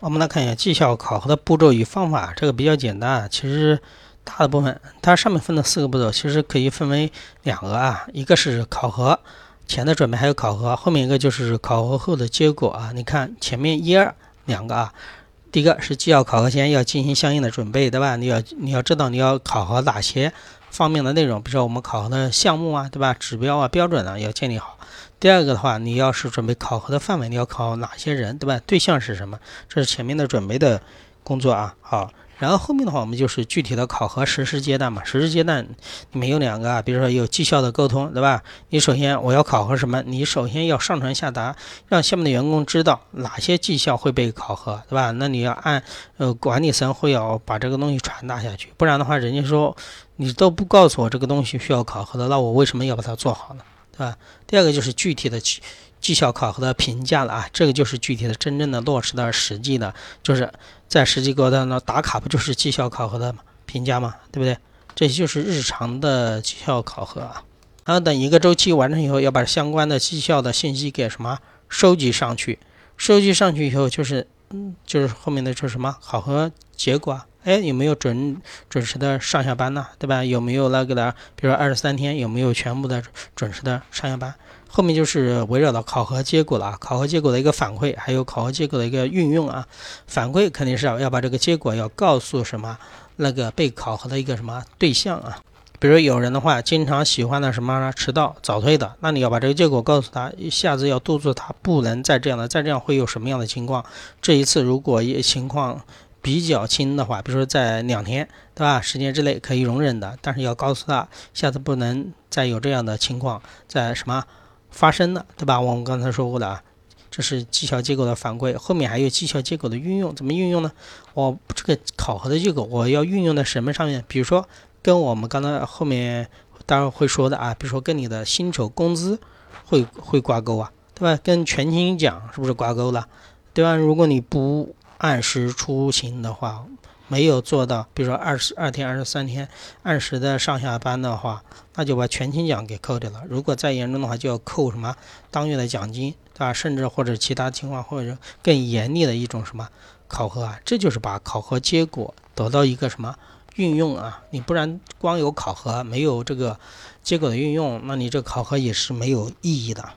我们来看一下绩效考核的步骤与方法，这个比较简单啊。其实大的部分，它上面分的四个步骤，其实可以分为两个啊，一个是考核前的准备，还有考核后面一个就是考核后的结果啊。你看前面一二两个啊，第一个是绩效考核前要进行相应的准备，对吧？你要你要知道你要考核哪些方面的内容，比如说我们考核的项目啊，对吧？指标啊、标准啊要建立好。第二个的话，你要是准备考核的范围，你要考哪些人，对吧？对象是什么？这是前面的准备的工作啊。好，然后后面的话，我们就是具体的考核实施阶段嘛。实施阶段里面有两个啊，比如说有绩效的沟通，对吧？你首先我要考核什么？你首先要上传下达，让下面的员工知道哪些绩效会被考核，对吧？那你要按呃管理层会要把这个东西传达下去，不然的话，人家说你都不告诉我这个东西需要考核的，那我为什么要把它做好呢？对吧？第二个就是具体的绩效考核的评价了啊，这个就是具体的、真正的落实的实际的，就是在实际过程当中打卡，不就是绩效考核的评价吗？对不对？这就是日常的绩效考核啊。然后等一个周期完成以后，要把相关的绩效的信息给什么收集上去？收集上去以后，就是嗯，就是后面的就是什么考核结果。哎，有没有准准时的上下班呢？对吧？有没有那个的？比如说二十三天有没有全部的准时的上下班？后面就是围绕到考核结果了啊，考核结果的一个反馈，还有考核结果的一个运用啊。反馈肯定是要要把这个结果要告诉什么那个被考核的一个什么对象啊。比如有人的话，经常喜欢的什么迟到早退的，那你要把这个结果告诉他，下次要督促他不能再这样了，再这样会有什么样的情况？这一次如果一情况。比较轻的话，比如说在两天，对吧？时间之内可以容忍的，但是要告诉他，下次不能再有这样的情况在什么发生了，对吧？我们刚才说过的啊，这是绩效结果的反馈，后面还有绩效结果的运用，怎么运用呢？我这个考核的结果我要运用在什么上面？比如说跟我们刚才后面待会儿会说的啊，比如说跟你的薪酬工资会会挂钩啊，对吧？跟全勤奖是不是挂钩了？对吧？如果你不按时出勤的话，没有做到，比如说二十二天、二十三天按时的上下班的话，那就把全勤奖给扣掉了。如果再严重的话，就要扣什么当月的奖金，对吧？甚至或者其他情况，或者更严厉的一种什么考核啊，这就是把考核结果得到一个什么运用啊？你不然光有考核，没有这个结果的运用，那你这考核也是没有意义的。